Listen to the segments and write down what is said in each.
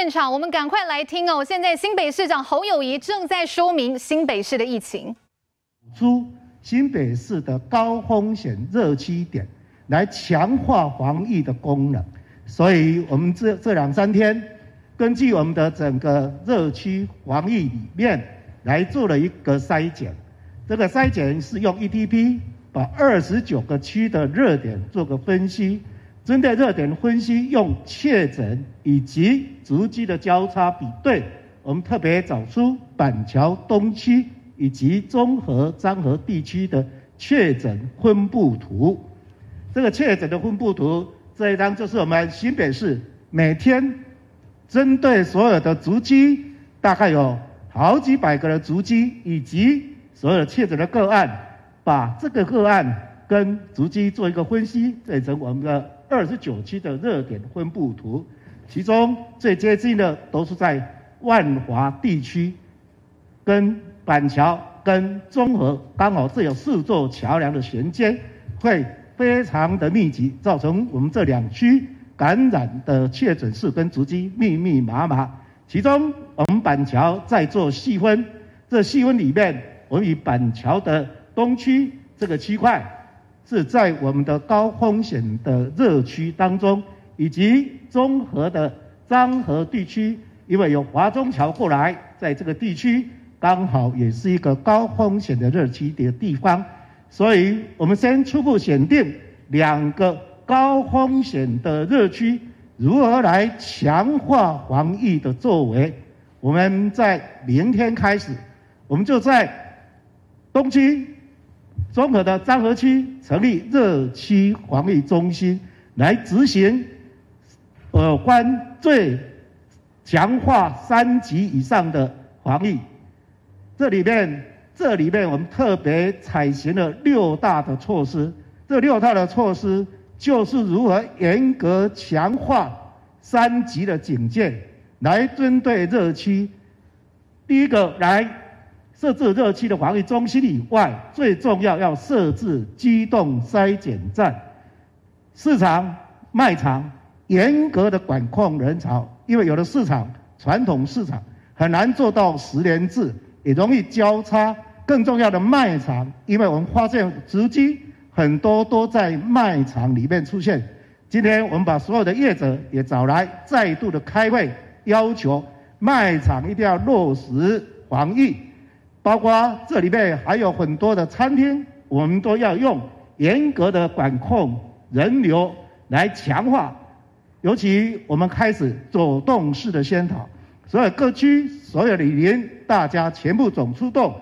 现场，我们赶快来听哦。现在新北市长侯友谊正在说明新北市的疫情，出新北市的高风险热区点，来强化防疫的功能。所以，我们这这两三天，根据我们的整个热区防疫里面来做了一个筛检。这个筛检是用 ETP 把二十九个区的热点做个分析。针对热点分析，用确诊以及足迹的交叉比对，我们特别找出板桥东区以及中和、彰和地区的确诊分布图。这个确诊的分布图这一张就是我们新北市每天针对所有的足迹，大概有好几百个的足迹，以及所有的确诊的个案，把这个个案跟足迹做一个分析，这成我们的。二十九区的热点分布图，其中最接近的都是在万华地区，跟板桥、跟中和，刚好这有四座桥梁的衔接，会非常的密集，造成我们这两区感染的确诊数跟足迹密密麻麻。其中我们板桥在做细分，这细分里面，我们以板桥的东区这个区块。是在我们的高风险的热区当中，以及综合的漳河地区，因为有华中桥过来，在这个地区刚好也是一个高风险的热区的地方，所以我们先初步选定两个高风险的热区，如何来强化防疫的作为。我们在明天开始，我们就在东区。综合的漳河区成立热区防疫中心，来执行有关最强化三级以上的防疫。这里面，这里面我们特别采行了六大的措施。这六大的措施就是如何严格强化三级的警戒，来针对热区。第一个来。设置热区的防疫中心以外，最重要要设置机动筛检站。市场、卖场严格的管控人潮，因为有的市场传统市场很难做到十连制，也容易交叉。更重要的卖场，因为我们发现直机很多都在卖场里面出现。今天我们把所有的业者也找来，再度的开会，要求卖场一定要落实防疫。包括这里面还有很多的餐厅，我们都要用严格的管控人流来强化。尤其我们开始走动式的宣导，所有各区、所有的里邻，大家全部总出动，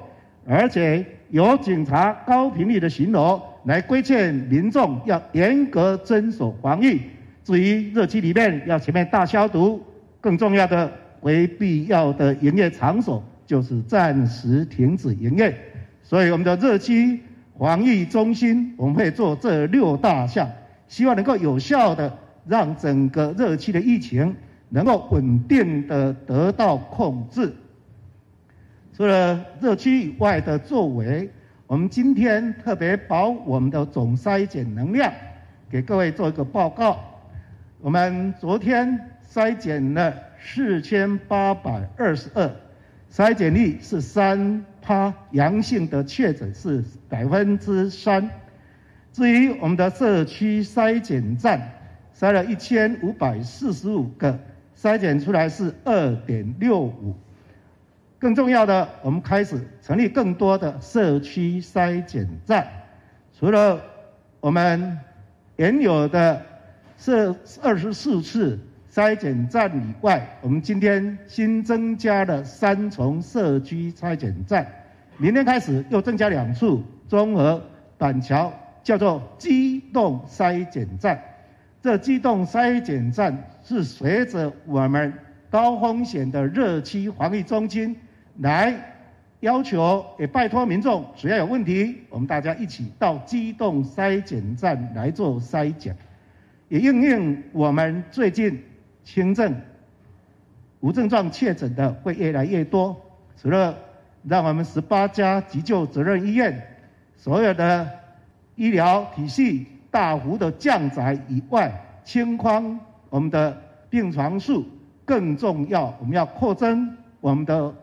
而且有警察高频率的巡逻来规劝民众要严格遵守防疫。至于热区里面要全面大消毒，更重要的，为必要的营业场所。就是暂时停止营业，所以我们的热区防疫中心，我们会做这六大项，希望能够有效的让整个热区的疫情能够稳定的得到控制。除了热区以外的作为，我们今天特别把我们的总筛检能量给各位做一个报告。我们昨天筛检了四千八百二十二。筛检率是三趴，阳性的确诊是百分之三。至于我们的社区筛检站，筛了一千五百四十五个，筛检出来是二点六五。更重要的，我们开始成立更多的社区筛检站，除了我们原有的设二十四次。筛检站以外，我们今天新增加了三重社区筛检站，明天开始又增加两处，中和、板桥叫做机动筛检站。这机动筛检站是随着我们高风险的热区防疫中心来要求，也拜托民众，只要有问题，我们大家一起到机动筛检站来做筛检，也应应我们最近。轻症、无症状确诊的会越来越多，除了让我们十八家急救责任医院所有的医疗体系大幅的降载以外，清框我们的病床数，更重要，我们要扩增我们的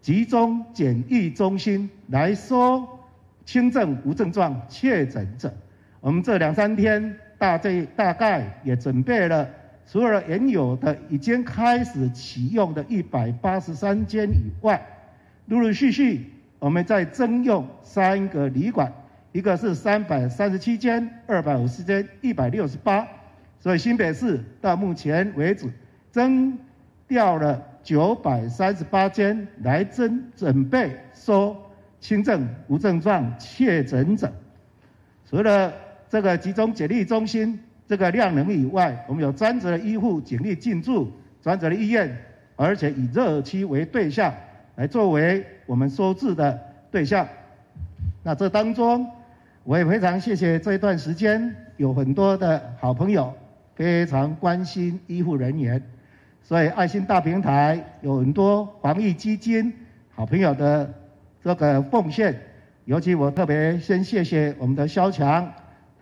集中检疫中心来收轻症无症状确诊者。我们这两三天大这大概也准备了，除了原有的已经开始启用的一百八十三间以外，陆陆续续我们在征用三个旅馆。一个是三百三十七间，二百五十间，一百六十八，所以新北市到目前为止征调了九百三十八间来征准备收轻症无症状确诊者。除了这个集中检疫中心这个量能以外，我们有专职的医护警力进驻，专职的医院，而且以热区为对象来作为我们收治的对象。那这当中。我也非常谢谢这一段时间有很多的好朋友非常关心医护人员，所以爱心大平台有很多防疫基金好朋友的这个奉献，尤其我特别先谢谢我们的肖强，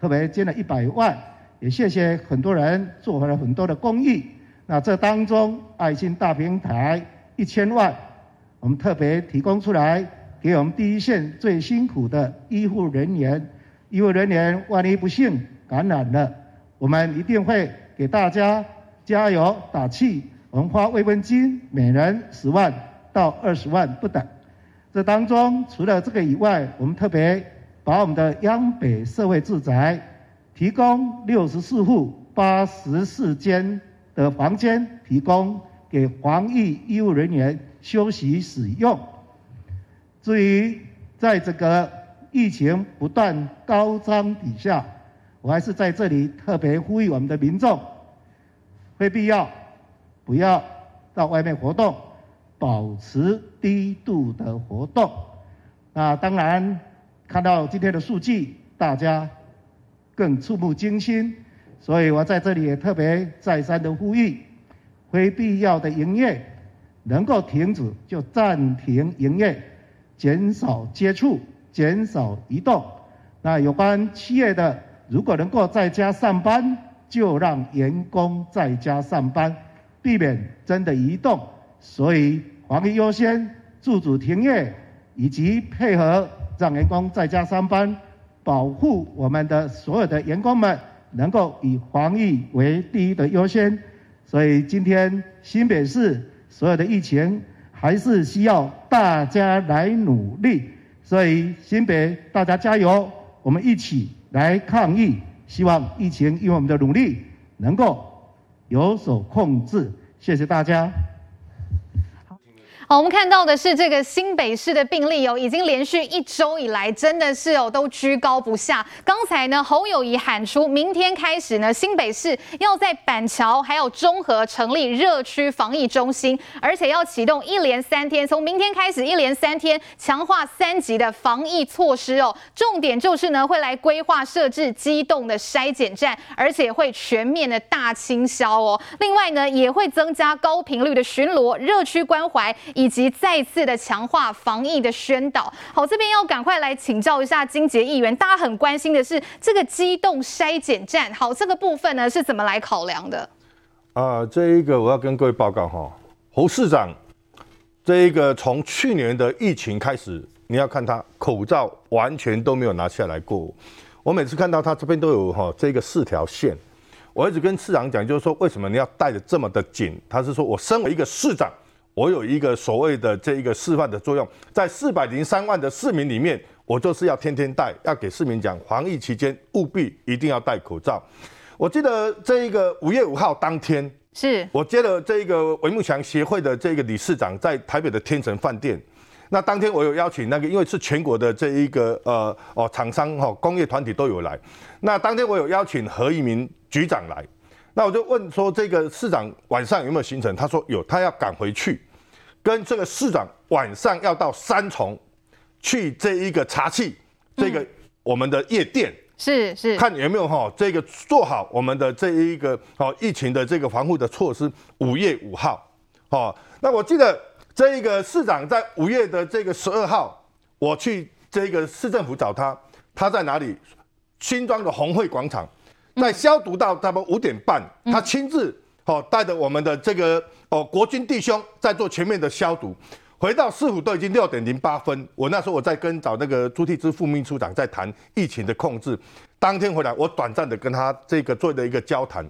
特别捐了一百万，也谢谢很多人做了很多的公益。那这当中爱心大平台一千万，我们特别提供出来。给我们第一线最辛苦的医护人员，医护人员万一不幸感染了，我们一定会给大家加油打气。我们发慰问金，每人十万到二十万不等。这当中除了这个以外，我们特别把我们的央北社会住宅提供六十四户八十四间的房间，提供给防疫医务人员休息使用。至于在这个疫情不断高涨底下，我还是在这里特别呼吁我们的民众，非必要不要到外面活动，保持低度的活动。那当然看到今天的数据，大家更触目惊心，所以我在这里也特别再三的呼吁，非必要的营业能够停止就暂停营业。减少接触，减少移动。那有关企业的，如果能够在家上班，就让员工在家上班，避免真的移动。所以防疫优先，自主停业，以及配合让员工在家上班，保护我们的所有的员工们，能够以防疫为第一的优先。所以今天新北市所有的疫情。还是需要大家来努力，所以新北大家加油，我们一起来抗疫，希望疫情因为我们的努力能够有所控制。谢谢大家。好，我们看到的是这个新北市的病例哦，已经连续一周以来，真的是哦都居高不下。刚才呢，侯友宜喊出，明天开始呢，新北市要在板桥还有中和成立热区防疫中心，而且要启动一连三天，从明天开始一连三天强化三级的防疫措施哦。重点就是呢，会来规划设置机动的筛检站，而且会全面的大清消哦。另外呢，也会增加高频率的巡逻、热区关怀。以及再次的强化防疫的宣导。好，这边要赶快来请教一下金洁议员，大家很关心的是这个机动筛检站。好，这个部分呢是怎么来考量的？啊、这一个我要跟各位报告哈，侯市长，这一个从去年的疫情开始，你要看他口罩完全都没有拿下来过。我每次看到他这边都有哈这个四条线，我一直跟市长讲，就是说为什么你要戴得这么的紧？他是说我身为一个市长。我有一个所谓的这一个示范的作用，在四百零三万的市民里面，我就是要天天戴，要给市民讲，防疫期间务必一定要戴口罩。我记得这一个五月五号当天，是我接了这一个韦慕强协会的这个理事长在台北的天成饭店。那当天我有邀请那个，因为是全国的这一个呃哦厂商哈工业团体都有来。那当天我有邀请何一鸣局长来，那我就问说这个市长晚上有没有行程？他说有，他要赶回去。跟这个市长晚上要到三重去这一个茶器这个我们的夜店，是是，看有没有哈这个做好我们的这一个哦疫情的这个防护的措施。五月五号，哦，那我记得这一个市长在五月的这个十二号，我去这个市政府找他，他在哪里？新庄的红会广场，在消毒到差不多五点半，他亲自。哦，带着我们的这个哦国军弟兄在做全面的消毒。回到市府都已经六点零八分，我那时候我在跟找那个朱棣之副秘书长在谈疫情的控制。当天回来，我短暂的跟他这个做了一个交谈。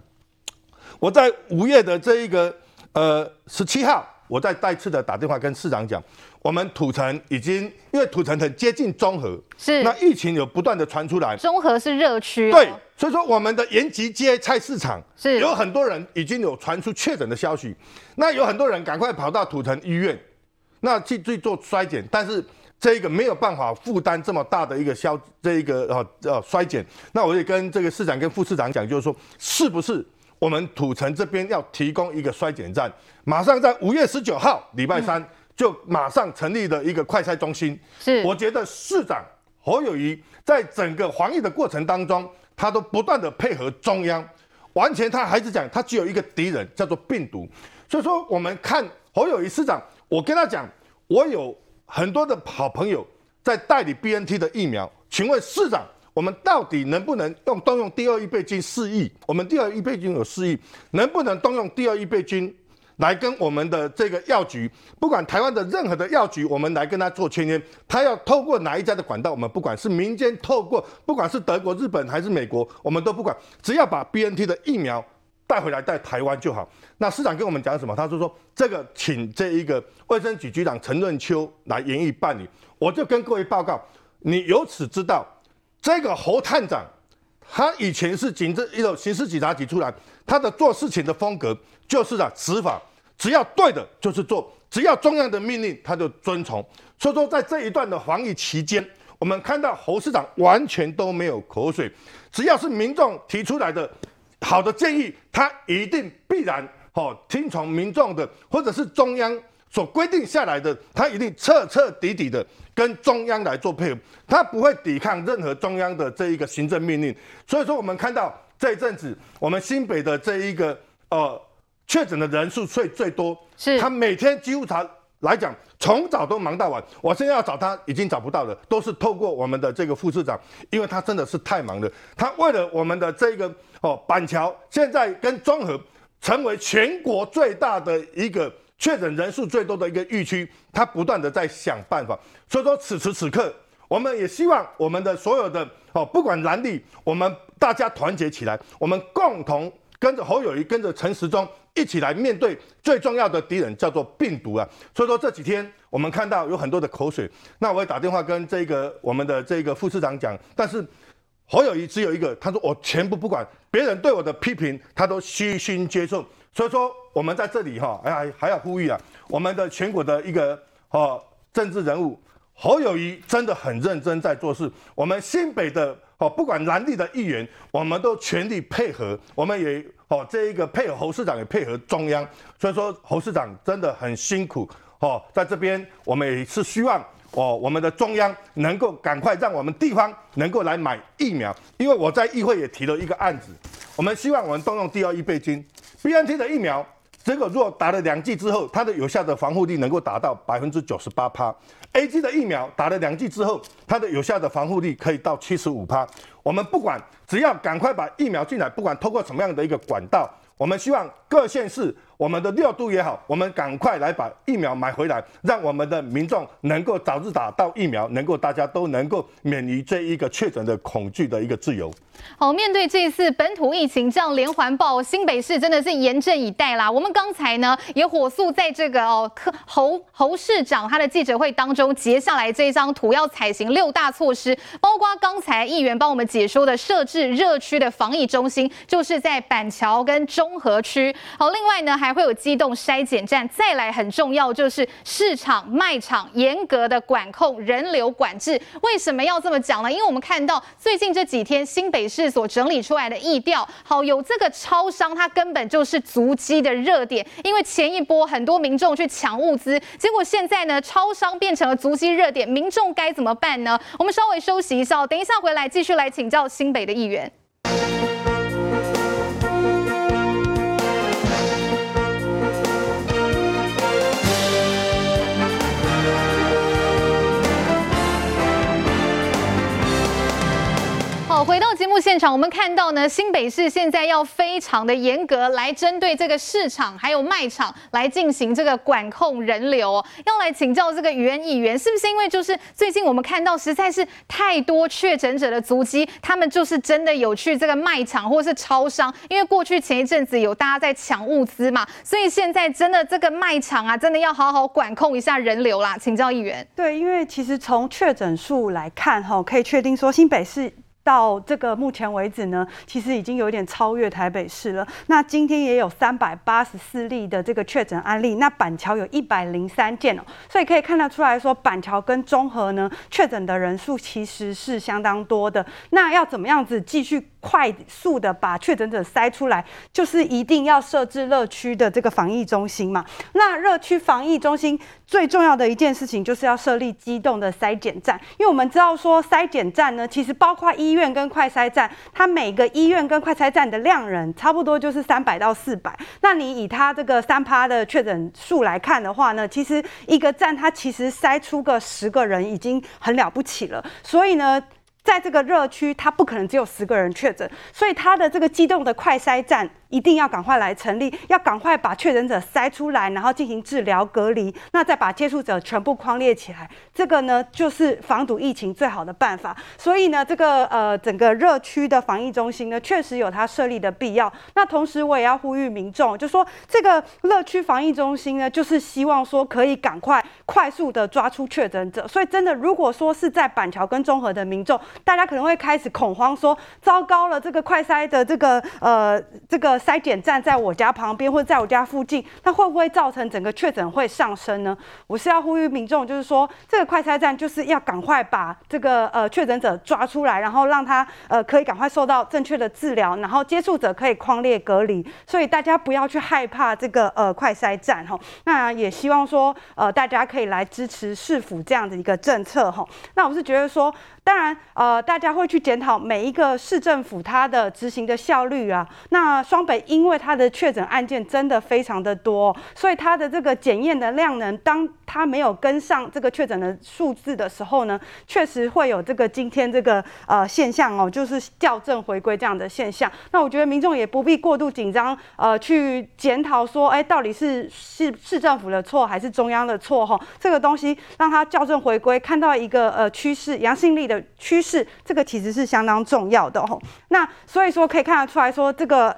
我在五月的这一个呃十七号，我再再次的打电话跟市长讲，我们土城已经因为土城很接近中和，是那疫情有不断的传出来，中和是热区，对，所以说我们的延吉街菜市场是有很多人已经有传出确诊的消息，那有很多人赶快跑到土城医院。那去去做衰检，但是这一个没有办法负担这么大的一个消这一个呃呃筛检，那我也跟这个市长跟副市长讲，就是说是不是我们土城这边要提供一个衰检站，马上在五月十九号礼拜三就马上成立了一个快筛中心。是，我觉得市长侯友谊在整个防疫的过程当中，他都不断的配合中央，完全他还是讲他只有一个敌人叫做病毒，所以说我们看侯友宜市长。我跟他讲，我有很多的好朋友在代理 BNT 的疫苗，请问市长，我们到底能不能用动用第二预备金四亿？我们第二预备金有四亿，能不能动用第二预备金来跟我们的这个药局，不管台湾的任何的药局，我们来跟他做签约，他要透过哪一家的管道，我们不管是民间透过，不管是德国、日本还是美国，我们都不管，只要把 BNT 的疫苗。带回来带台湾就好。那市长跟我们讲什么？他就说这个请这一个卫生局局长陈润秋来研议办理。我就跟各位报告，你由此知道，这个侯探长他以前是警政一种刑事警察局出来，他的做事情的风格就是啊执法，只要对的就是做，只要中央的命令他就遵从。所以说在这一段的防疫期间，我们看到侯市长完全都没有口水，只要是民众提出来的。好的建议，他一定必然哦听从民众的，或者是中央所规定下来的，他一定彻彻底底的跟中央来做配合，他不会抵抗任何中央的这一个行政命令。所以说，我们看到这一阵子，我们新北的这一个呃确诊的人数最最多，是他每天几乎查。来讲，从早都忙到晚。我现在要找他，已经找不到了，都是透过我们的这个副市长，因为他真的是太忙了。他为了我们的这个哦板桥，现在跟中和成为全国最大的一个确诊人数最多的一个疫区，他不断的在想办法。所以说，此时此刻，我们也希望我们的所有的哦，不管蓝绿，我们大家团结起来，我们共同跟着侯友宜，跟着陈时中。一起来面对最重要的敌人，叫做病毒啊！所以说这几天我们看到有很多的口水，那我也打电话跟这个我们的这个副市长讲，但是侯友宜只有一个，他说我全部不管，别人对我的批评他都虚心接受。所以说我们在这里哈，哎呀还要呼吁啊，我们的全国的一个哦政治人物侯友宜真的很认真在做事，我们新北的哦不管蓝绿的议员，我们都全力配合，我们也。哦，这一个配合侯市长也配合中央，所以说侯市长真的很辛苦。哦，在这边我们也是希望哦，我们的中央能够赶快让我们地方能够来买疫苗，因为我在议会也提了一个案子，我们希望我们动用第二亿备金，BNT 的疫苗。这个如果打了两剂之后，它的有效的防护力能够达到百分之九十八趴。A G 的疫苗打了两剂之后，它的有效的防护力可以到七十五趴。我们不管，只要赶快把疫苗进来，不管通过什么样的一个管道，我们希望各县市。我们的六度也好，我们赶快来把疫苗买回来，让我们的民众能够早日打到疫苗，能够大家都能够免于这一个确诊的恐惧的一个自由。好，面对这次本土疫情这样连环爆，新北市真的是严阵以待啦。我们刚才呢也火速在这个哦侯侯市长他的记者会当中截下来这一张图，要采行六大措施，包括刚才议员帮我们解说的设置热区的防疫中心，就是在板桥跟中和区。好，另外呢还。还会有机动筛检站，再来很重要就是市场卖场严格的管控人流管制。为什么要这么讲呢？因为我们看到最近这几天新北市所整理出来的疫调，好，有这个超商，它根本就是足迹的热点。因为前一波很多民众去抢物资，结果现在呢，超商变成了足迹热点，民众该怎么办呢？我们稍微休息一下，等一下回来继续来请教新北的议员。场，我们看到呢，新北市现在要非常的严格来针对这个市场还有卖场来进行这个管控人流。要来请教这个余恩议员，是不是因为就是最近我们看到实在是太多确诊者的足迹，他们就是真的有去这个卖场或是超商？因为过去前一阵子有大家在抢物资嘛，所以现在真的这个卖场啊，真的要好好管控一下人流啦。请教议员。对，因为其实从确诊数来看，哈，可以确定说新北市。到这个目前为止呢，其实已经有点超越台北市了。那今天也有三百八十四例的这个确诊案例，那板桥有一百零三件哦，所以可以看得出来说，板桥跟中和呢确诊的人数其实是相当多的。那要怎么样子继续快速的把确诊者筛出来，就是一定要设置热区的这个防疫中心嘛。那热区防疫中心最重要的一件事情就是要设立机动的筛检站，因为我们知道说筛检站呢，其实包括医院跟快筛站，它每个医院跟快筛站的量人差不多就是三百到四百。那你以它这个三趴的确诊数来看的话呢，其实一个站它其实筛出个十个人已经很了不起了。所以呢。在这个热区，它不可能只有十个人确诊，所以它的这个机动的快筛站一定要赶快来成立，要赶快把确诊者筛出来，然后进行治疗隔离，那再把接触者全部框列起来，这个呢就是防堵疫情最好的办法。所以呢，这个呃整个热区的防疫中心呢，确实有它设立的必要。那同时我也要呼吁民众，就说这个热区防疫中心呢，就是希望说可以赶快快速的抓出确诊者。所以真的，如果说是在板桥跟中和的民众，大家可能会开始恐慌，说糟糕了，这个快筛的这个呃这个筛检站在我家旁边或者在我家附近，那会不会造成整个确诊会上升呢？我是要呼吁民众，就是说这个快筛站就是要赶快把这个呃确诊者抓出来，然后让他呃可以赶快受到正确的治疗，然后接触者可以框列隔离，所以大家不要去害怕这个呃快筛站哈。那也希望说呃大家可以来支持市府这样的一个政策哈。那我是觉得说。当然，呃，大家会去检讨每一个市政府它的执行的效率啊。那双北因为它的确诊案件真的非常的多，所以它的这个检验的量能，当它没有跟上这个确诊的数字的时候呢，确实会有这个今天这个呃现象哦，就是校正回归这样的现象。那我觉得民众也不必过度紧张，呃，去检讨说，哎，到底是市市政府的错还是中央的错？哈，这个东西让它校正回归，看到一个呃趋势，阳性率的。趋势，这个其实是相当重要的吼。那所以说可以看得出来说，这个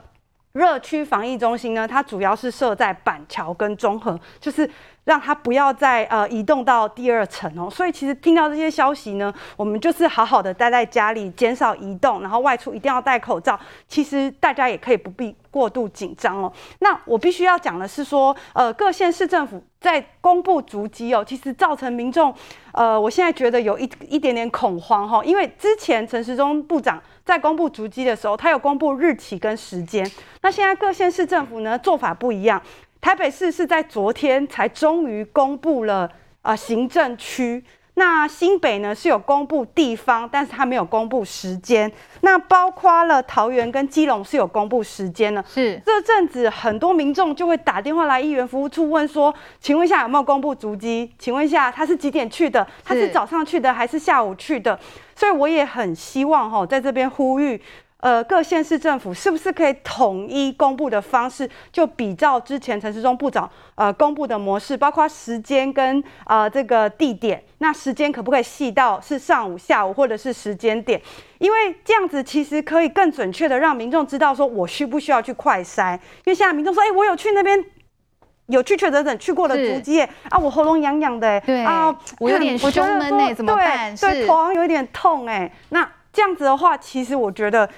热区防疫中心呢，它主要是设在板桥跟中和，就是。让他不要再呃移动到第二层哦，所以其实听到这些消息呢，我们就是好好的待在家里，减少移动，然后外出一定要戴口罩。其实大家也可以不必过度紧张哦。那我必须要讲的是说，呃，各县市政府在公布足迹哦，其实造成民众呃，我现在觉得有一一点点恐慌哈，因为之前陈时中部长在公布足迹的时候，他有公布日期跟时间，那现在各县市政府呢做法不一样。台北市是在昨天才终于公布了呃行政区，那新北呢是有公布地方，但是它没有公布时间。那包括了桃园跟基隆是有公布时间的。是这阵子很多民众就会打电话来议员服务处问说，请问一下有没有公布足迹？请问一下他是几点去的？他是早上去的还是下午去的？所以我也很希望哈，在这边呼吁。呃，各县市政府是不是可以统一公布的方式，就比照之前陈时中部长呃公布的模式，包括时间跟呃这个地点，那时间可不可以细到是上午、下午或者是时间点？因为这样子其实可以更准确的让民众知道说我需不需要去快筛。因为现在民众说，哎、欸，我有去那边有去确诊者去过的足迹啊，我喉咙痒痒的、欸，对啊，我有点胸闷哎，怎么办？对，对头好像有一点痛哎、欸，那这样子的话，其实我觉得。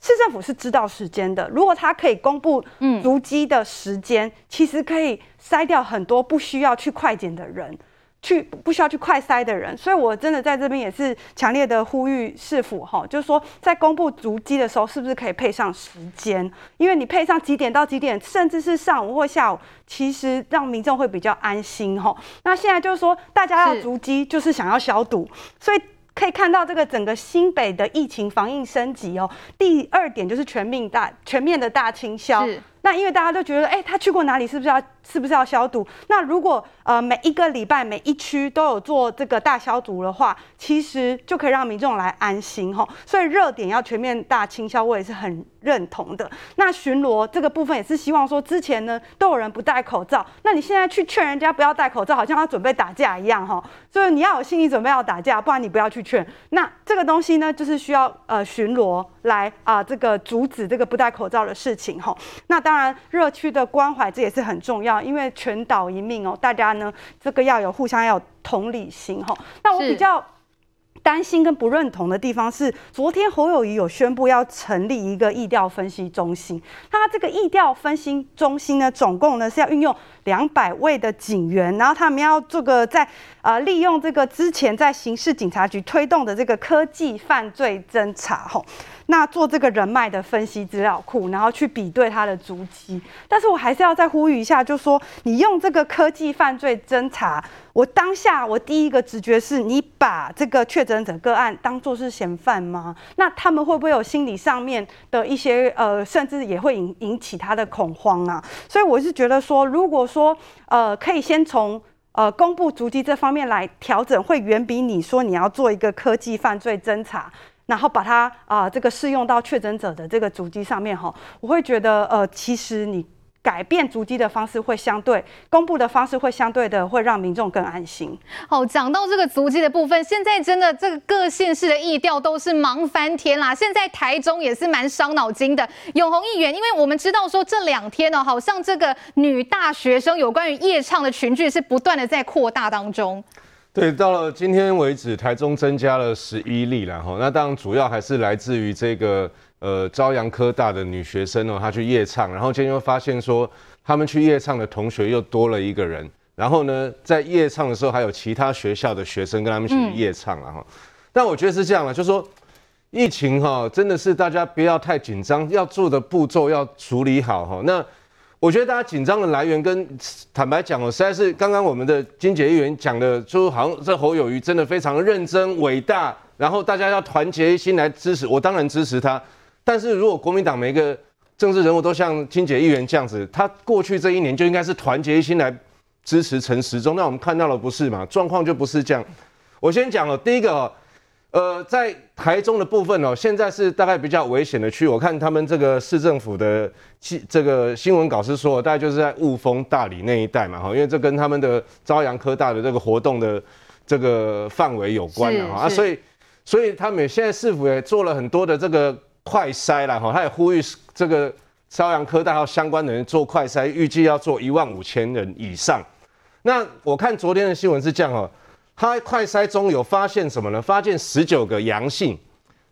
市政府是知道时间的，如果他可以公布足迹的时间，嗯，其实可以筛掉很多不需要去快检的人，去不需要去快筛的人。所以，我真的在这边也是强烈的呼吁市府哈，就是说在公布足迹的时候，是不是可以配上时间？因为你配上几点到几点，甚至是上午或下午，其实让民众会比较安心哈。那现在就是说，大家要足迹，就是想要消毒，所以。可以看到这个整个新北的疫情防疫升级哦。第二点就是全面大全面的大清消。那因为大家都觉得，哎、欸，他去过哪里？是不是要是不是要消毒？那如果呃每一个礼拜每一区都有做这个大消毒的话，其实就可以让民众来安心哈。所以热点要全面大清消，我也是很认同的。那巡逻这个部分也是希望说，之前呢都有人不戴口罩，那你现在去劝人家不要戴口罩，好像要准备打架一样哈。所以你要有心理准备要打架，不然你不要去劝。那这个东西呢，就是需要呃巡逻来啊、呃、这个阻止这个不戴口罩的事情哈。那当然热区的关怀这也是很重要，因为全岛一命哦，大家呢这个要有互相要有同理心哈。那我比较。担心跟不认同的地方是，昨天侯友谊有宣布要成立一个议调分析中心。那这个议调分析中心呢，总共呢是要运用两百位的警员，然后他们要做个在呃利用这个之前在刑事警察局推动的这个科技犯罪侦查吼。那做这个人脉的分析资料库，然后去比对他的足迹。但是我还是要再呼吁一下，就说你用这个科技犯罪侦查，我当下我第一个直觉是你把这个确诊者个案当做是嫌犯吗？那他们会不会有心理上面的一些呃，甚至也会引引起他的恐慌啊？所以我是觉得说，如果说说呃可以先从呃公布足迹这方面来调整，会远比你说你要做一个科技犯罪侦查。然后把它啊、这个适用到确诊者的这个足迹上面哈，我会觉得呃，其实你改变足迹的方式会相对公布的方式会相对的会让民众更安心。好，讲到这个足迹的部分，现在真的这个各县市的疫调都是忙翻天啦。现在台中也是蛮伤脑筋的，永鸿议员，因为我们知道说这两天呢，好像这个女大学生有关于夜唱的群聚是不断的在扩大当中。对，到了今天为止，台中增加了十一例了哈。那当然主要还是来自于这个呃朝阳科大的女学生哦，她去夜唱，然后今天又发现说他们去夜唱的同学又多了一个人，然后呢，在夜唱的时候还有其他学校的学生跟他们一起夜唱了哈。但我觉得是这样了，就是说疫情哈真的是大家不要太紧张，要做的步骤要处理好哈。那我觉得大家紧张的来源跟坦白讲哦，实在是刚刚我们的金姐议员讲的，就好像这侯友谊真的非常认真伟大，然后大家要团结一心来支持，我当然支持他。但是如果国民党每一个政治人物都像金姐议员这样子，他过去这一年就应该是团结一心来支持陈时中，那我们看到了不是嘛？状况就不是这样。我先讲哦，第一个哦。呃，在台中的部分哦，现在是大概比较危险的区。我看他们这个市政府的这个新闻稿是说，大概就是在雾峰、大理那一带嘛，哈，因为这跟他们的朝阳科大的这个活动的这个范围有关的哈啊，所以所以他们现在市府也做了很多的这个快筛了哈，他也呼吁这个朝阳科大和相关的人做快筛，预计要做一万五千人以上。那我看昨天的新闻是这样哦。他快筛中有发现什么呢？发现十九个阳性，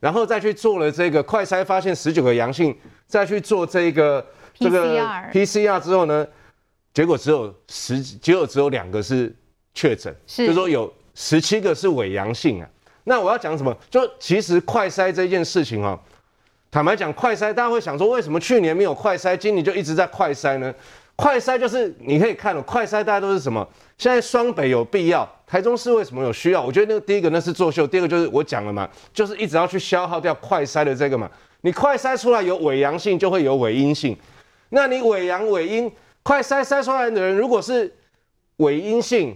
然后再去做了这个快筛，发现十九个阳性，再去做这个这个 PCR 之后呢，结果只有十，结果只有两个是确诊，就是说有十七个是伪阳性啊。那我要讲什么？就其实快筛这件事情哈，坦白讲，快筛大家会想说，为什么去年没有快筛，今年就一直在快筛呢？快筛就是你可以看了，快筛大家都是什么？现在双北有必要，台中市为什么有需要？我觉得那个第一个那是作秀，第二个就是我讲了嘛，就是一直要去消耗掉快筛的这个嘛。你快筛出来有伪阳性，就会有伪阴性。那你伪阳伪阴，快筛筛出来的人如果是伪阴性，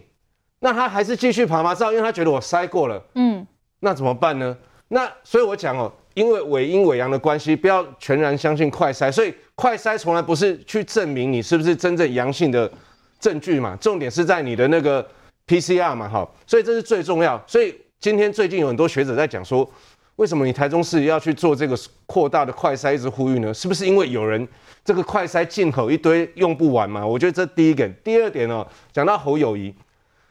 那他还是继续爬爬照，因为他觉得我筛过了，嗯，那怎么办呢？那所以我讲哦，因为伪阴伪阳的关系，不要全然相信快筛，所以快筛从来不是去证明你是不是真正阳性的。证据嘛，重点是在你的那个 PCR 嘛，哈，所以这是最重要。所以今天最近有很多学者在讲说，为什么你台中市要去做这个扩大的快筛，一直呼吁呢？是不是因为有人这个快筛进口一堆用不完嘛？我觉得这第一点。第二点呢，讲到侯友宜，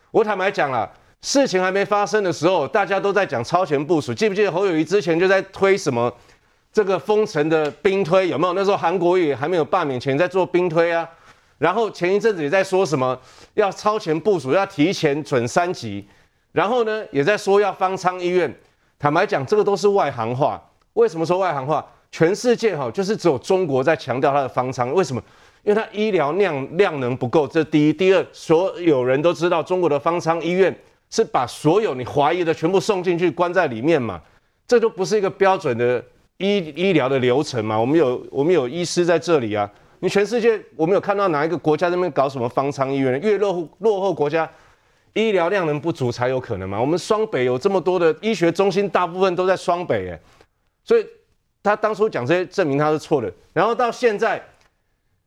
我坦白讲了，事情还没发生的时候，大家都在讲超前部署。记不记得侯友宜之前就在推什么这个封城的兵推？有没有？那时候韩国瑜还没有罢免前在做兵推啊。然后前一阵子也在说什么要超前部署，要提前准三级，然后呢也在说要方舱医院。坦白讲，这个都是外行话。为什么说外行话？全世界哈就是只有中国在强调它的方舱，为什么？因为它医疗量量能不够，这第一。第二，所有人都知道中国的方舱医院是把所有你怀疑的全部送进去关在里面嘛，这就不是一个标准的医医疗的流程嘛。我们有我们有医师在这里啊。你全世界我们有看到哪一个国家在那边搞什么方舱医院，越落后落后国家，医疗量能不足才有可能嘛。我们双北有这么多的医学中心，大部分都在双北，哎，所以他当初讲这些，证明他是错的。然后到现在，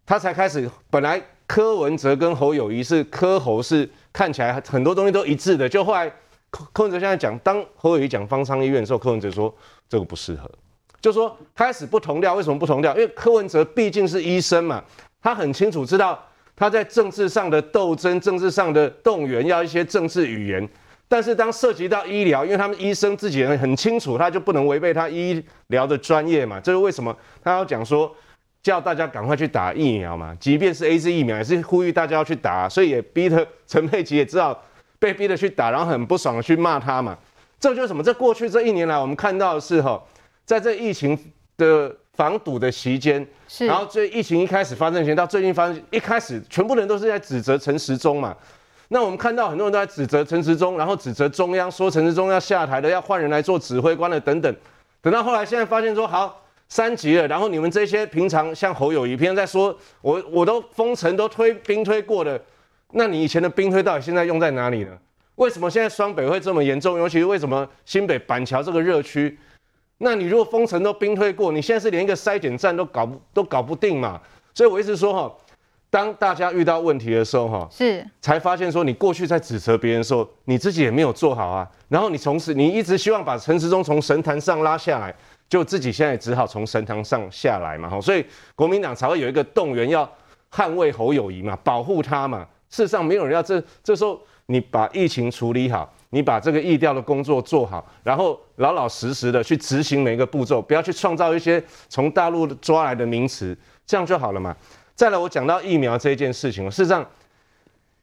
他才开始，本来柯文哲跟侯友谊是柯侯是看起来很多东西都一致的，就后来柯柯文哲现在讲，当侯友宜讲方舱医院的时候，柯文哲说这个不适合。就说开始不同调，为什么不同调？因为柯文哲毕竟是医生嘛，他很清楚知道他在政治上的斗争、政治上的动员要一些政治语言。但是当涉及到医疗，因为他们医生自己人很清楚，他就不能违背他医疗的专业嘛。这是为什么他要讲说叫大家赶快去打疫苗嘛？即便是 AZ 疫苗，也是呼吁大家要去打，所以也逼得陈佩琪也知道被逼得去打，然后很不爽的去骂他嘛。这就是什么？在过去这一年来，我们看到的是哈。在这疫情的防堵的期间，是，然后这疫情一开始发生前到最近发生，一开始全部人都是在指责陈时中嘛。那我们看到很多人都在指责陈时中，然后指责中央，说陈时中要下台了，要换人来做指挥官了等等。等到后来现在发现说好三级了，然后你们这些平常像侯友谊，平常在说我我都封城都推兵推过的，那你以前的兵推到底现在用在哪里呢？为什么现在双北会这么严重？尤其是为什么新北板桥这个热区？那你如果封城都兵推过，你现在是连一个筛检站都搞不都搞不定嘛？所以我一直说哈，当大家遇到问题的时候哈，是才发现说你过去在指责别人的时候，你自己也没有做好啊。然后你从此你一直希望把陈时中从神坛上拉下来，就自己现在只好从神堂上下来嘛。哈，所以国民党才会有一个动员要捍卫侯友宜嘛，保护他嘛。事实上没有人要这这时候你把疫情处理好。你把这个疫调的工作做好，然后老老实实的去执行每一个步骤，不要去创造一些从大陆抓来的名词，这样就好了嘛。再来，我讲到疫苗这件事情，事实上，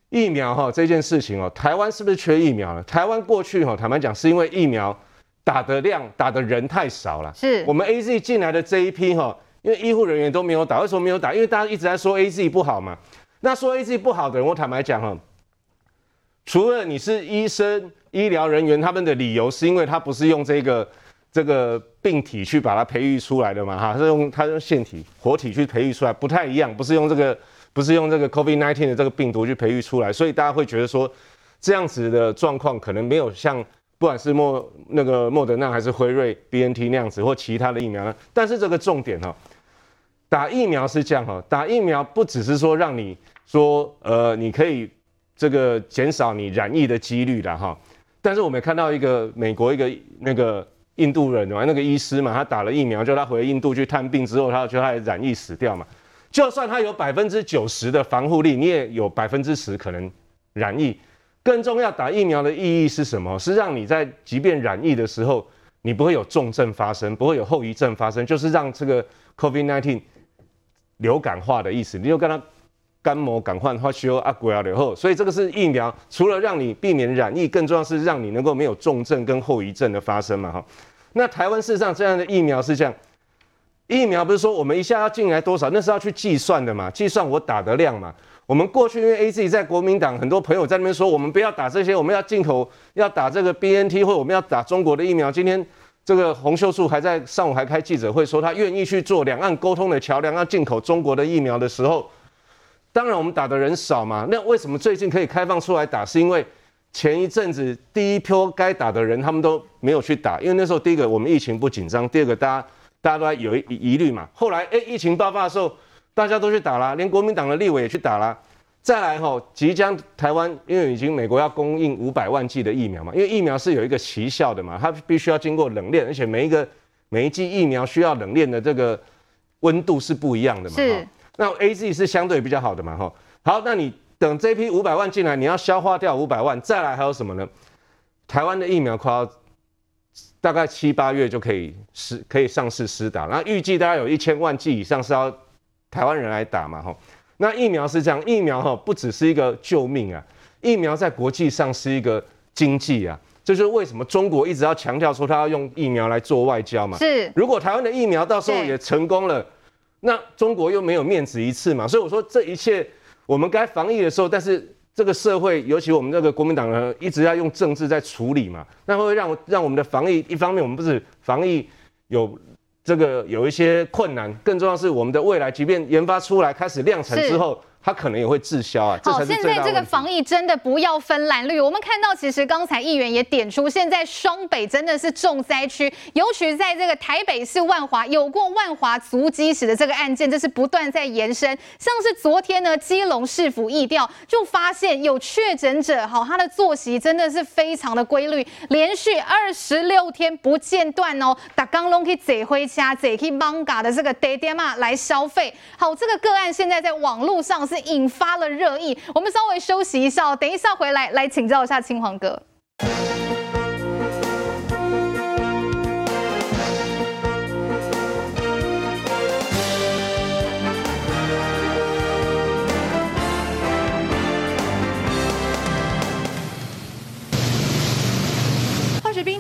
疫苗哈这件事情哦，台湾是不是缺疫苗了？台湾过去哈坦白讲，是因为疫苗打的量、打的人太少了。是我们 AZ 进来的这一批哈，因为医护人员都没有打，为什么没有打？因为大家一直在说 AZ 不好嘛。那说 AZ 不好的人，我坦白讲哈，除了你是医生。医疗人员他们的理由是因为他不是用这个这个病体去把它培育出来的嘛，哈，是用他用腺体活体去培育出来，不太一样，不是用这个不是用这个 COVID nineteen 的这个病毒去培育出来，所以大家会觉得说这样子的状况可能没有像不管是莫那个莫德纳还是辉瑞 BNT 那样子或其他的疫苗呢，但是这个重点哈，打疫苗是这样哈，打疫苗不只是说让你说呃你可以这个减少你染疫的几率的哈。但是我们看到一个美国一个那个印度人嘛，那个医师嘛，他打了疫苗，就他回印度去探病之后，他就他染疫死掉嘛。就算他有百分之九十的防护力，你也有百分之十可能染疫。更重要，打疫苗的意义是什么？是让你在即便染疫的时候，你不会有重症发生，不会有后遗症发生，就是让这个 COVID-19 流感化的意思。你就跟他。肝膜感患发烧啊，过了后，所以这个是疫苗，除了让你避免染疫，更重要是让你能够没有重症跟后遗症的发生嘛哈。那台湾事实上这样的疫苗是这样，疫苗不是说我们一下要进来多少，那是要去计算的嘛，计算我打的量嘛。我们过去因为 AZ 在国民党很多朋友在那边说，我们不要打这些，我们要进口要打这个 BNT 或我们要打中国的疫苗。今天这个洪秀柱还在上午还开记者会说，他愿意去做两岸沟通的桥梁，要进口中国的疫苗的时候。当然，我们打的人少嘛。那为什么最近可以开放出来打？是因为前一阵子第一批该打的人他们都没有去打，因为那时候第一个我们疫情不紧张，第二个大家大家都在有疑疑虑嘛。后来哎，疫情爆发的时候，大家都去打啦，连国民党的立委也去打啦。再来吼，即将台湾因为已经美国要供应五百万剂的疫苗嘛，因为疫苗是有一个奇效的嘛，它必须要经过冷链，而且每一个每一剂疫苗需要冷链的这个温度是不一样的嘛。是。那 AZ 是相对比较好的嘛，哈，好，那你等这批五百万进来，你要消化掉五百万，再来还有什么呢？台湾的疫苗快要大概七八月就可以施可以上市施打，那预计大概有一千万剂以上是要台湾人来打嘛，哈，那疫苗是这样，疫苗哈不只是一个救命啊，疫苗在国际上是一个经济啊，这就是为什么中国一直要强调说他要用疫苗来做外交嘛，是，如果台湾的疫苗到时候也成功了。那中国又没有面子一次嘛，所以我说这一切我们该防疫的时候，但是这个社会，尤其我们这个国民党呢，一直要用政治在处理嘛，那会让让我们的防疫一方面我们不是防疫有这个有一些困难，更重要是我们的未来，即便研发出来开始量产之后。它可能也会滞销啊！好，现在这个防疫真的不要分蓝绿。我们看到，其实刚才议员也点出，现在双北真的是重灾区，尤其在这个台北市万华有过万华足迹史的这个案件，这是不断在延伸。像是昨天呢，基隆市府疫调就发现有确诊者，好，他的作息真的是非常的规律，连续二十六天不间断哦，打刚拢去坐回家，坐去艋舺的这个地点嘛来消费。好，这个个案现在在网络上。是引发了热议，我们稍微休息一下，等一下回来来请教一下青黄哥。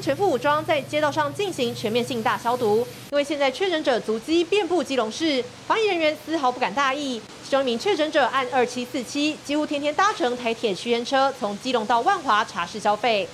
全副武装在街道上进行全面性大消毒，因为现在确诊者足迹遍布基隆市，防疫人员丝毫不敢大意。其中一名确诊者按二七四七，几乎天天搭乘台铁区间车，从基隆到万华茶室消费。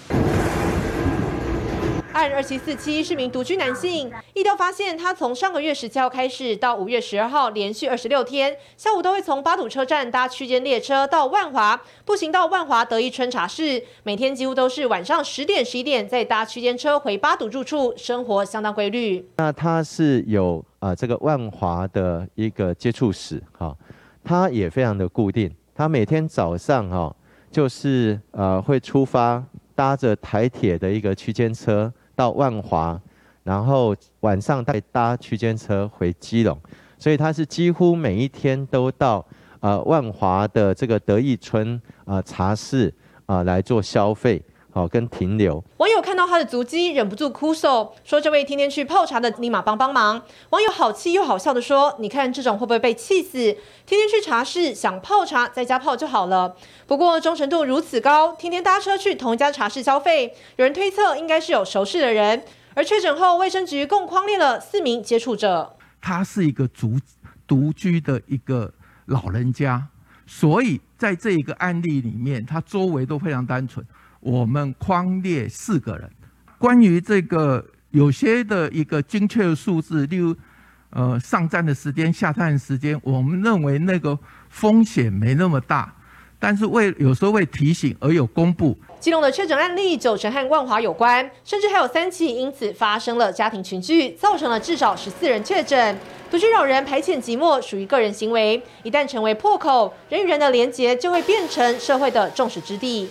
按二七四七是名独居男性，疫调发现他从上个月十七号开始到五月十二号，连续二十六天下午都会从八堵车站搭区间列车到万华，步行到万华德一春茶室，每天几乎都是晚上十点十一点再搭区间车回八堵住处，生活相当规律。那他是有啊、这个万华的一个接触史哈。他也非常的固定，他每天早上哈、就是呃会出发，搭着台铁的一个区间车到万华，然后晚上再搭区间车回基隆，所以他是几乎每一天都到呃万华的这个德意村啊、呃、茶室啊、呃、来做消费。好，跟停留。网友看到他的足迹，忍不住哭诉，说这位天天去泡茶的立马帮帮忙。网友好气又好笑的说：“你看这种会不会被气死？天天去茶室想泡茶，在家泡就好了。不过忠诚度如此高，天天搭车去同一家茶室消费，有人推测应该是有熟识的人。而确诊后，卫生局共框列了四名接触者。他是一个独独居的一个老人家，所以在这一个案例里面，他周围都非常单纯。”我们框列四个人，关于这个有些的一个精确的数字，例如，呃，上站的时间、下站的时间，我们认为那个风险没那么大，但是为有时候为提醒而有公布。基隆的确诊案例九成和万华有关，甚至还有三起因此发生了家庭群聚，造成了至少十四人确诊。独居老人排遣寂寞属于个人行为，一旦成为破口，人与人的连结就会变成社会的众矢之的。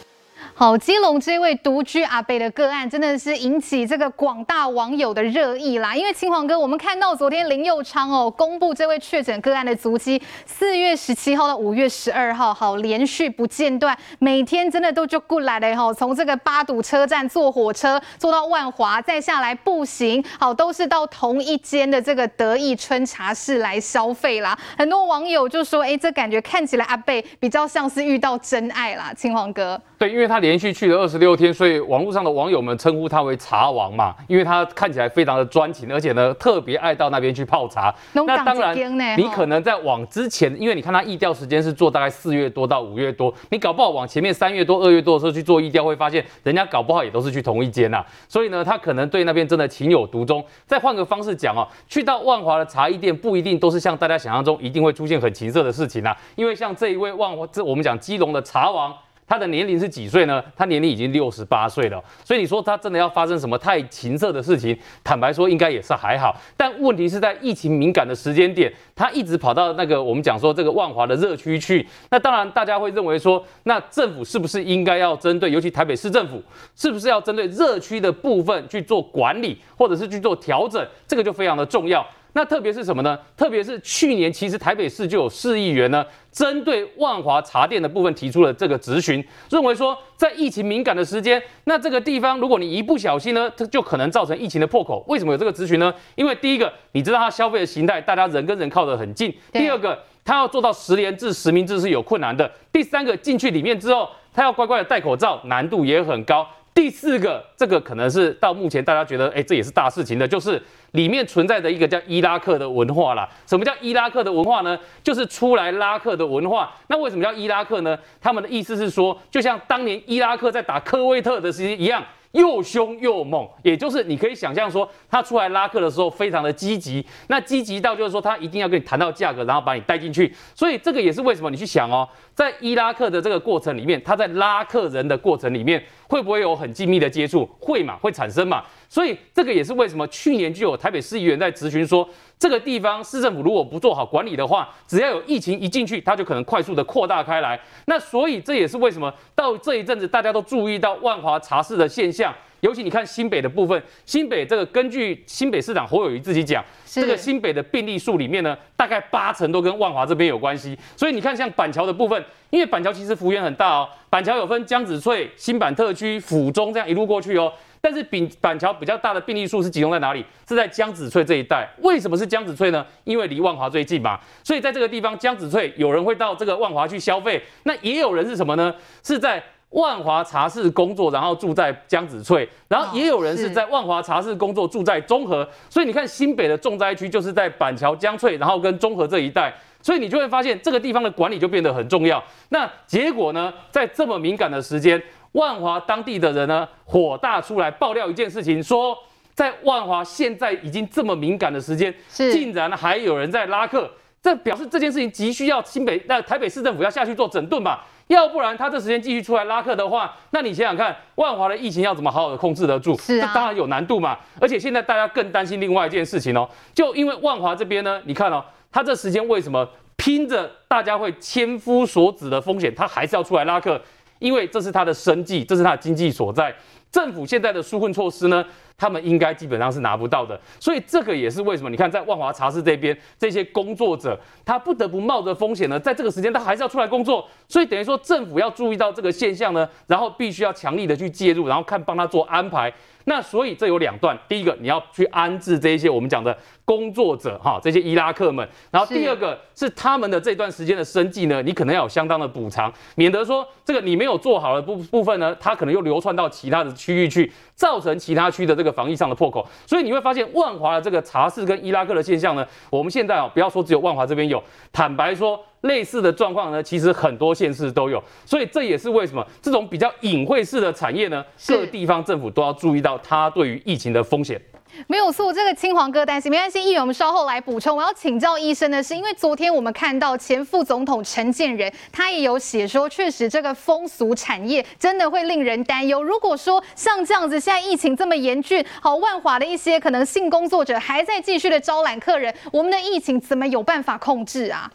好，基隆这位独居阿贝的个案，真的是引起这个广大网友的热议啦。因为青黄哥，我们看到昨天林佑昌哦公布这位确诊个案的足迹，四月十七号到五月十二号，好，连续不间断，每天真的都就过来了哈。从这个八堵车站坐火车坐到万华，再下来步行，好，都是到同一间的这个德意春茶室来消费啦。很多网友就说，哎，这感觉看起来阿贝比较像是遇到真爱啦。青黄哥，对，因为他。连续去了二十六天，所以网络上的网友们称呼他为茶王嘛，因为他看起来非常的专情，而且呢特别爱到那边去泡茶。那当然，你可能在往之前，因为你看他疫调时间是做大概四月多到五月多，你搞不好往前面三月多、二月多的时候去做疫调，会发现人家搞不好也都是去同一间呐。所以呢，他可能对那边真的情有独钟。再换个方式讲哦，去到万华的茶艺店不一定都是像大家想象中一定会出现很情色的事情呐，因为像这一位万华，这我们讲基隆的茶王。他的年龄是几岁呢？他年龄已经六十八岁了，所以你说他真的要发生什么太情色的事情，坦白说应该也是还好。但问题是在疫情敏感的时间点，他一直跑到那个我们讲说这个万华的热区去。那当然大家会认为说，那政府是不是应该要针对，尤其台北市政府是不是要针对热区的部分去做管理，或者是去做调整？这个就非常的重要。那特别是什么呢？特别是去年，其实台北市就有市议员呢，针对万华茶店的部分提出了这个质询，认为说在疫情敏感的时间，那这个地方如果你一不小心呢，它就可能造成疫情的破口。为什么有这个质询呢？因为第一个，你知道它消费的形态，大家人跟人靠得很近；第二个，它要做到实联制、实名制是有困难的；第三个，进去里面之后，它要乖乖的戴口罩，难度也很高。第四个，这个可能是到目前大家觉得，哎，这也是大事情的，就是里面存在的一个叫伊拉克的文化啦。什么叫伊拉克的文化呢？就是出来拉客的文化。那为什么叫伊拉克呢？他们的意思是说，就像当年伊拉克在打科威特的时候一样。又凶又猛，也就是你可以想象说，他出来拉客的时候非常的积极，那积极到就是说他一定要跟你谈到价格，然后把你带进去。所以这个也是为什么你去想哦，在伊拉克的这个过程里面，他在拉客人的过程里面，会不会有很紧密的接触？会嘛，会产生嘛。所以这个也是为什么去年就有台北市议员在质询说，这个地方市政府如果不做好管理的话，只要有疫情一进去，它就可能快速的扩大开来。那所以这也是为什么到这一阵子大家都注意到万华茶室的现象。尤其你看新北的部分，新北这个根据新北市长侯友谊自己讲，这个新北的病例数里面呢，大概八成都跟万华这边有关系。所以你看像板桥的部分，因为板桥其实幅员很大哦，板桥有分江子翠、新板特区、府中这样一路过去哦。但是板板桥比较大的病例数是集中在哪里？是在江子翠这一带。为什么是江子翠呢？因为离万华最近嘛。所以在这个地方江子翠有人会到这个万华去消费，那也有人是什么呢？是在。万华茶室工作，然后住在江子翠，然后也有人是在万华茶室工作，住在中和，所以你看新北的重灾区就是在板桥、江翠，然后跟中和这一带，所以你就会发现这个地方的管理就变得很重要。那结果呢，在这么敏感的时间，万华当地的人呢火大出来爆料一件事情，说在万华现在已经这么敏感的时间，竟然还有人在拉客，这表示这件事情急需要新北那台北市政府要下去做整顿吧。要不然他这时间继续出来拉客的话，那你想想看，万华的疫情要怎么好好的控制得住？是啊，这当然有难度嘛。而且现在大家更担心另外一件事情哦，就因为万华这边呢，你看哦，他这时间为什么拼着大家会千夫所指的风险，他还是要出来拉客？因为这是他的生计，这是他的经济所在。政府现在的纾困措施呢，他们应该基本上是拿不到的，所以这个也是为什么你看在万华茶室这边这些工作者，他不得不冒着风险呢，在这个时间他还是要出来工作，所以等于说政府要注意到这个现象呢，然后必须要强力的去介入，然后看帮他做安排。那所以这有两段，第一个你要去安置这一些我们讲的工作者哈，这些伊拉克们，然后第二个是他们的这段时间的生计呢，你可能要有相当的补偿，免得说这个你没有做好的部部分呢，它可能又流窜到其他的区域去，造成其他区的这个防疫上的破口。所以你会发现万华的这个茶室跟伊拉克的现象呢，我们现在啊不要说只有万华这边有，坦白说。类似的状况呢，其实很多县市都有，所以这也是为什么这种比较隐晦式的产业呢，各地方政府都要注意到它对于疫情的风险。没有错，这个青黄哥担心没关系，议员我们稍后来补充。我要请教医生的是，因为昨天我们看到前副总统陈建仁，他也有写说，确实这个风俗产业真的会令人担忧。如果说像这样子，现在疫情这么严峻，好，万华的一些可能性工作者还在继续的招揽客人，我们的疫情怎么有办法控制啊？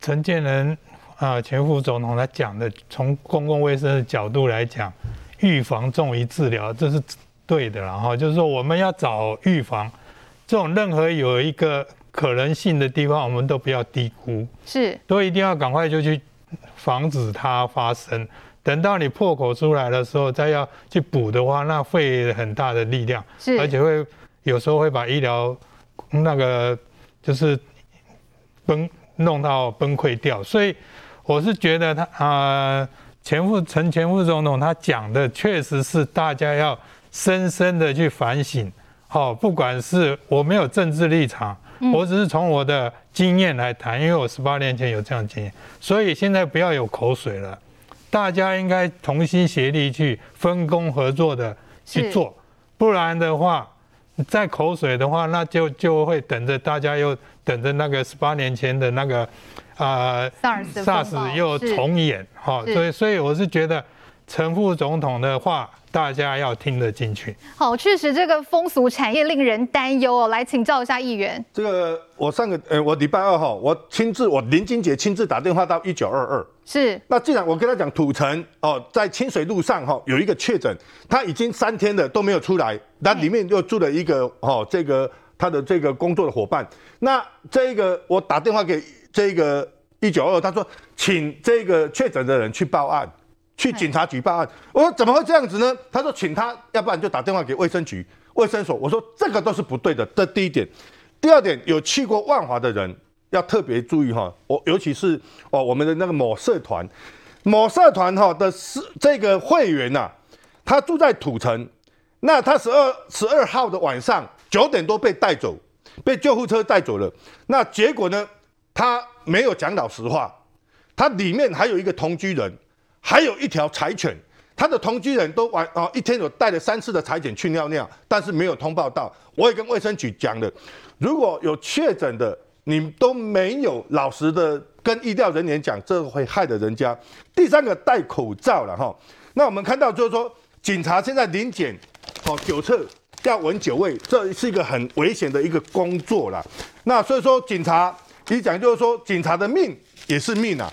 陈建仁啊，前副总统他讲的，从公共卫生的角度来讲，预防重于治疗，这是对的。然后就是说，我们要找预防，这种任何有一个可能性的地方，我们都不要低估，是，都一定要赶快就去防止它发生。等到你破口出来的时候，再要去补的话，那费很大的力量，是，而且会有时候会把医疗那个就是崩。弄到崩溃掉，所以我是觉得他啊、呃，前副陈前副总统他讲的确实是大家要深深的去反省。好，不管是我没有政治立场，我只是从我的经验来谈，因为我十八年前有这样经验，所以现在不要有口水了，大家应该同心协力去分工合作的去做，不然的话。再口水的话，那就就会等着大家又等着那个十八年前的那个啊、呃、SARS 又重演哈，所以所以我是觉得陈副总统的话。大家要听得进去。好，确实这个风俗产业令人担忧哦。来请教一下议员。这个我上个呃，我礼拜二号我亲自我林金杰亲自打电话到一九二二。是。那既然我跟他讲土城哦，在清水路上哈有一个确诊，他已经三天了都没有出来，那里面又住了一个哦这个他的这个工作的伙伴。那这个我打电话给这个一九二二，他说请这个确诊的人去报案。去警察局报案，我说怎么会这样子呢？他说请他，要不然就打电话给卫生局、卫生所。我说这个都是不对的。这第一点，第二点，有去过万华的人要特别注意哈。我尤其是哦，我们的那个某社团，某社团哈的是这个会员呐、啊，他住在土城，那他十二十二号的晚上九点多被带走，被救护车带走了。那结果呢，他没有讲老实话，他里面还有一个同居人。还有一条柴犬，他的同居人都晚哦一天有带了三次的柴犬去尿尿，但是没有通报到。我也跟卫生局讲了，如果有确诊的，你都没有老实的跟医疗人员讲，这会害了人家。第三个戴口罩了哈。那我们看到就是说，警察现在临检哦酒测要闻酒味，这是一个很危险的一个工作了。那所以说，警察你讲就是说，警察的命也是命啊。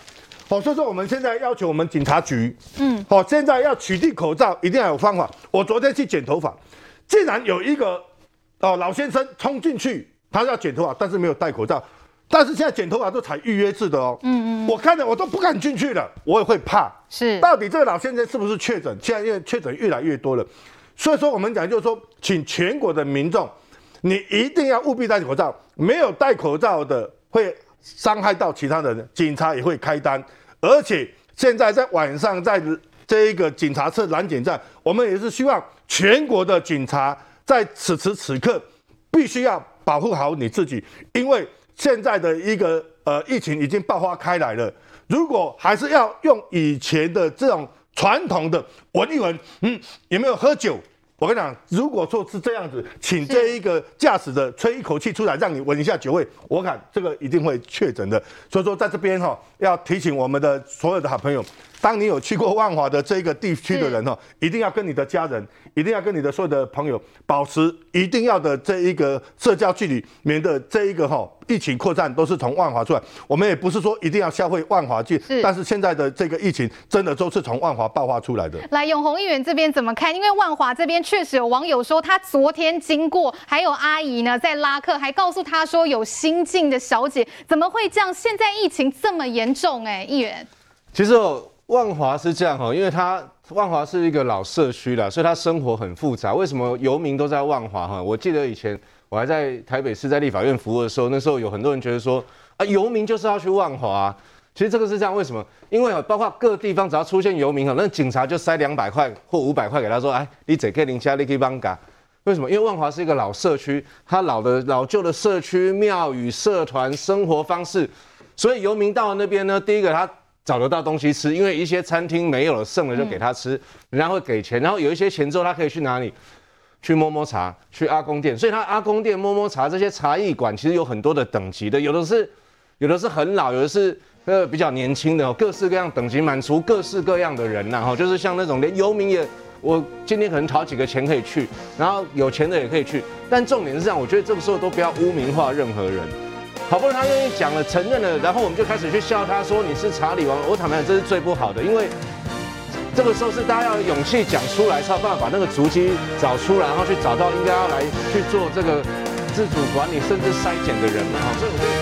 哦，所以说我们现在要求我们警察局，嗯，好，现在要取缔口罩，一定要有方法。我昨天去剪头发，竟然有一个哦老先生冲进去，他要剪头发，但是没有戴口罩。但是现在剪头发都采预约制的哦，嗯嗯，我看着我都不敢进去了，我也会怕。是，到底这个老先生是不是确诊？现在因为确诊越来越多了，所以说我们讲就是说，请全国的民众，你一定要务必戴口罩，没有戴口罩的会伤害到其他人，警察也会开单。而且现在在晚上，在这一个警察车拦检站，我们也是希望全国的警察在此时此刻必须要保护好你自己，因为现在的一个呃疫情已经爆发开来了。如果还是要用以前的这种传统的闻一闻，嗯，有没有喝酒？我跟你讲，如果说是这样子，请这一个驾驶的吹一口气出来，让你闻一下酒味，我敢这个一定会确诊的。所以说，在这边哈，要提醒我们的所有的好朋友。当你有去过万华的这个地区的人哦，一定要跟你的家人，一定要跟你的所有的朋友保持一定要的这一个社交距离，免得这一个哈疫情扩散都是从万华出来。我们也不是说一定要消费万华去，但是现在的这个疫情真的都是从万华爆发出来的。来，永宏议员这边怎么看？因为万华这边确实有网友说，他昨天经过，还有阿姨呢在拉客，还告诉他说有新进的小姐，怎么会这样？现在疫情这么严重，哎，议员。其实我。万华是这样哈，因为它万华是一个老社区了，所以它生活很复杂。为什么游民都在万华哈？我记得以前我还在台北市在立法院服务的时候，那时候有很多人觉得说啊，游民就是要去万华。其实这个是这样，为什么？因为包括各地方只要出现游民哈，那警察就塞两百块或五百块给他说，哎，你这可以领家，你可以帮嘎。为什么？因为万华是一个老社区，它老的老旧的社区、庙宇、社团生活方式，所以游民到了那边呢，第一个他。找得到东西吃，因为一些餐厅没有了，剩了就给他吃，人家会给钱，然后有一些钱之后，他可以去哪里？去摸摸茶，去阿公店。所以他阿公店摸摸茶这些茶艺馆其实有很多的等级的，有的是有的是很老，有的是呃比较年轻的，各式各样等级满足各式各样的人呐哈，就是像那种连游民也，我今天可能讨几个钱可以去，然后有钱的也可以去，但重点是这样，我觉得这个时候都不要污名化任何人。好不容易他愿意讲了，承认了，然后我们就开始去笑他，说你是查理王。我坦白讲，这是最不好的，因为这个时候是大家要有勇气讲出来，才有办法把那个足迹找出来，然后去找到应该要来去做这个自主管理甚至筛检的人嘛。所以我觉得。